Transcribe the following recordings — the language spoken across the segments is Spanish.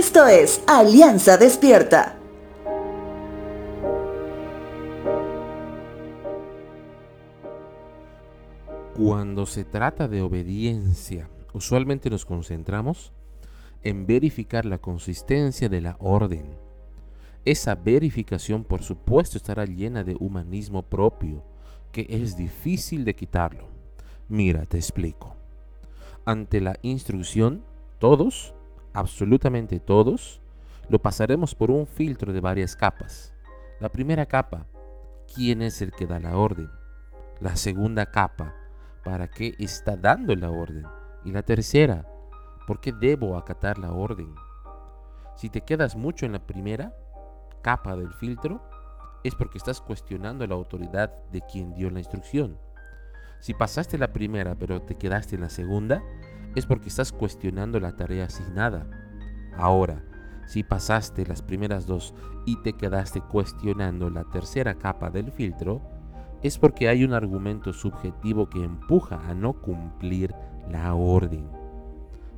Esto es Alianza Despierta. Cuando se trata de obediencia, usualmente nos concentramos en verificar la consistencia de la orden. Esa verificación, por supuesto, estará llena de humanismo propio, que es difícil de quitarlo. Mira, te explico. Ante la instrucción, todos absolutamente todos, lo pasaremos por un filtro de varias capas. La primera capa, ¿quién es el que da la orden? La segunda capa, ¿para qué está dando la orden? Y la tercera, ¿por qué debo acatar la orden? Si te quedas mucho en la primera capa del filtro, es porque estás cuestionando la autoridad de quien dio la instrucción. Si pasaste la primera pero te quedaste en la segunda, es porque estás cuestionando la tarea asignada. Ahora, si pasaste las primeras dos y te quedaste cuestionando la tercera capa del filtro, es porque hay un argumento subjetivo que empuja a no cumplir la orden.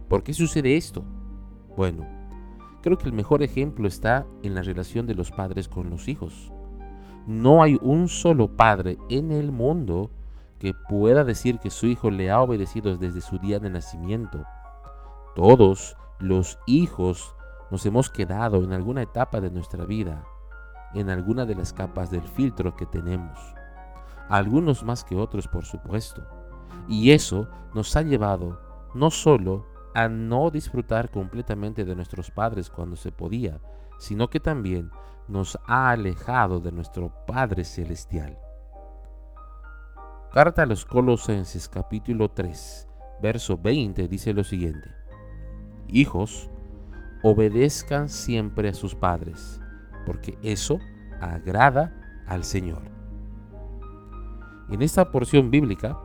¿Por qué sucede esto? Bueno, creo que el mejor ejemplo está en la relación de los padres con los hijos. No hay un solo padre en el mundo que pueda decir que su hijo le ha obedecido desde su día de nacimiento. Todos los hijos nos hemos quedado en alguna etapa de nuestra vida, en alguna de las capas del filtro que tenemos. Algunos más que otros, por supuesto. Y eso nos ha llevado no solo a no disfrutar completamente de nuestros padres cuando se podía, sino que también nos ha alejado de nuestro Padre Celestial. Carta a los Colosenses capítulo 3, verso 20 dice lo siguiente. Hijos, obedezcan siempre a sus padres, porque eso agrada al Señor. En esta porción bíblica,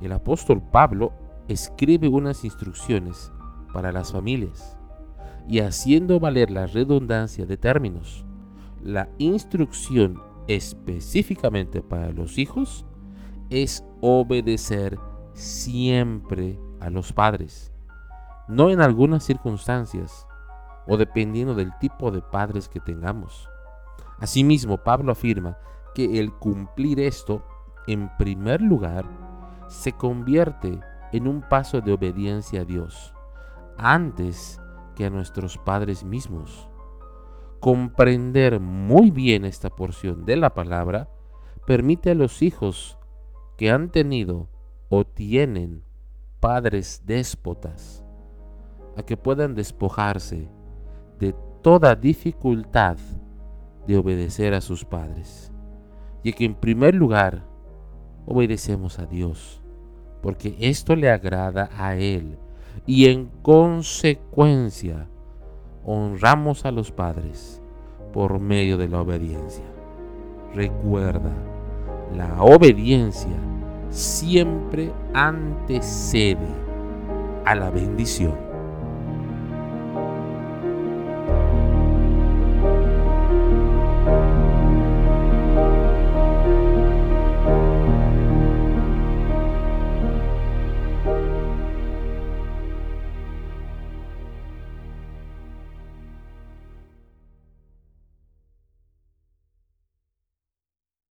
el apóstol Pablo escribe unas instrucciones para las familias y haciendo valer la redundancia de términos, la instrucción específicamente para los hijos es obedecer siempre a los padres, no en algunas circunstancias o dependiendo del tipo de padres que tengamos. Asimismo, Pablo afirma que el cumplir esto, en primer lugar, se convierte en un paso de obediencia a Dios, antes que a nuestros padres mismos. Comprender muy bien esta porción de la palabra permite a los hijos que han tenido o tienen padres déspotas, a que puedan despojarse de toda dificultad de obedecer a sus padres. Y que en primer lugar obedecemos a Dios, porque esto le agrada a Él. Y en consecuencia honramos a los padres por medio de la obediencia. Recuerda, la obediencia siempre antecede a la bendición.